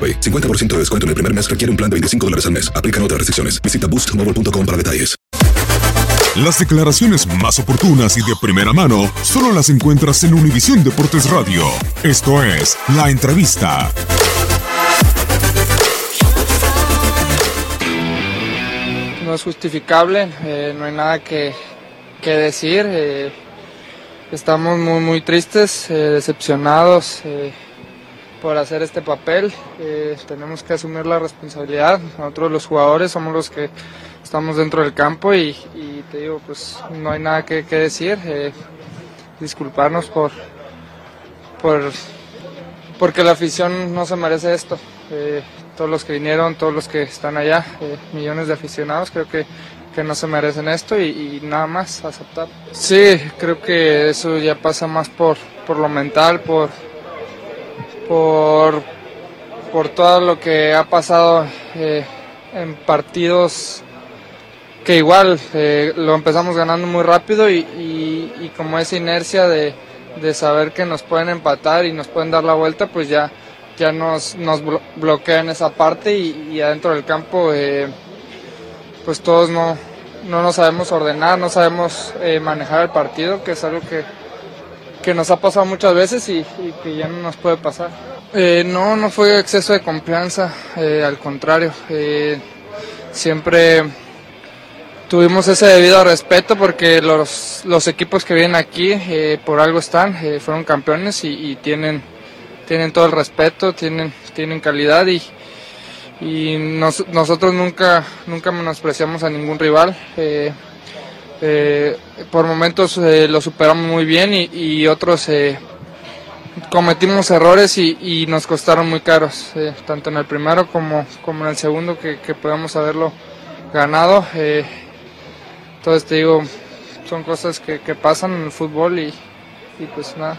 AroPay. 50% de descuento en el primer mes requiere un plan de 25 dólares al mes. Aplican otras restricciones. Visita boostmobile.com para detalles. Las declaraciones más oportunas y de primera mano solo las encuentras en Univisión Deportes Radio. Esto es La Entrevista. No es justificable, eh, no hay nada que, que decir. eh, estamos muy, muy tristes, eh, decepcionados eh, por hacer este papel. eh, tenemos que asumir la responsabilidad. Nosotros los jugadores somos los que estamos dentro del campo y, te digo, pues no hay nada que, que decir. eh, disculparnos por, por porque la afición no se merece esto. Eh, todos los que vinieron, todos los que están allá, eh, millones de aficionados, creo que, que no se merecen esto y, y nada más aceptar. Sí, creo que eso ya pasa más por, por lo mental, por, por, por todo lo que ha pasado eh, en partidos que igual eh, lo empezamos ganando muy rápido y, y- como esa inercia de, de saber que nos pueden empatar y nos pueden dar la vuelta, pues ya, ya nos, nos blo- bloquean esa parte y, y adentro del campo eh, pues todos no, no nos sabemos ordenar, no sabemos manejar el partido, que es algo que, que nos ha pasado muchas veces y, que ya no nos puede pasar. Eh, no, no fue exceso de confianza, eh, al contrario, eh, siempre tuvimos ese debido respeto porque los, los equipos que vienen aquí eh, por algo están, fueron campeones y, y tienen, tienen todo el respeto, tienen, tienen calidad y, y nos- nosotros nunca, nunca menospreciamos a ningún rival. Eh, por momentos eh, lo superamos muy bien y, otros eh, cometimos errores y, nos costaron muy caros, eh, tanto en el primero como, como en el segundo que, que podemos haberlo ganado. eh, entonces te digo, son cosas que, que pasan en el fútbol y pues nada.